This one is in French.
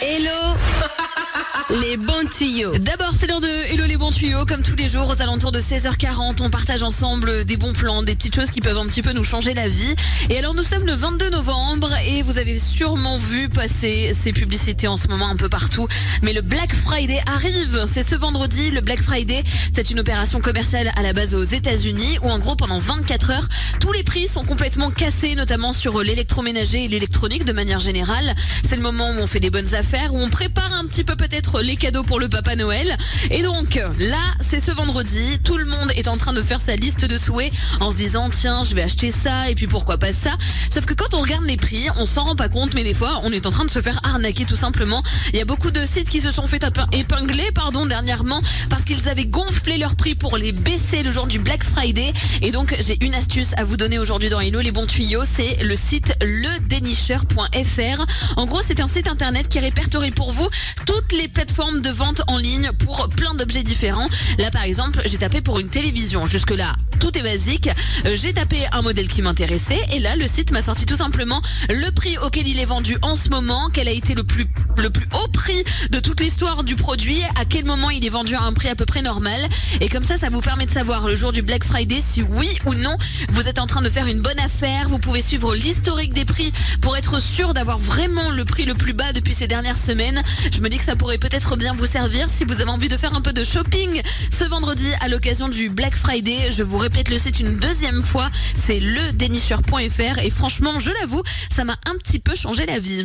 Hello les bons tuyaux. D'abord, c'est l'heure de Hello les bons tuyaux. Comme tous les jours, aux alentours de 16h40, on partage ensemble des bons plans, des petites choses qui peuvent un petit peu nous changer la vie. Et alors, nous sommes le 22 novembre et vous avez sûrement vu passer ces publicités en ce moment un peu partout. Mais le Black Friday arrive. C'est ce vendredi. Le Black Friday, c'est une opération commerciale à la base aux États-Unis où, en gros, pendant 24 heures, tous les prix sont complètement cassés, notamment sur l'électroménager et l'électronique de manière générale. C'est le moment où on fait des bonnes affaires, où on prépare un petit peu peut-être les cadeaux pour le Papa Noël. Et donc là, c'est ce vendredi, tout le monde est en train de faire sa liste de souhaits en se disant tiens, je vais acheter ça et puis pourquoi pas ça. Sauf que quand on regarde les prix, on s'en rend pas compte, mais des fois, on est en train de se faire arnaquer tout simplement. Il y a beaucoup de sites qui se sont fait épingler, pardon, dernièrement parce qu'ils avaient gonflé leurs prix pour les baisser le jour du Black Friday. Et donc, j'ai une astuce à vous donner aujourd'hui dans Hello les bons tuyaux, c'est le site ledénicheur.fr. En gros, c'est un site internet qui répertorie pour vous toutes les plateformes forme de vente en ligne pour plein d'objets différents. Là, par exemple, j'ai tapé pour une télévision. Jusque-là, tout est basique. Euh, j'ai tapé un modèle qui m'intéressait et là, le site m'a sorti tout simplement le prix auquel il est vendu en ce moment, quel a été le plus, le plus haut prix de toute l'histoire du produit, à quel moment il est vendu à un prix à peu près normal? Et comme ça, ça vous permet de savoir le jour du Black Friday si oui ou non vous êtes en train de faire une bonne affaire. Vous pouvez suivre l'historique des prix pour être sûr d'avoir vraiment le prix le plus bas depuis ces dernières semaines. Je me dis que ça pourrait peut-être bien vous servir si vous avez envie de faire un peu de shopping ce vendredi à l'occasion du Black Friday. Je vous répète le site une deuxième fois, c'est ledénicheur.fr et franchement, je l'avoue, ça m'a un petit peu changé la vie.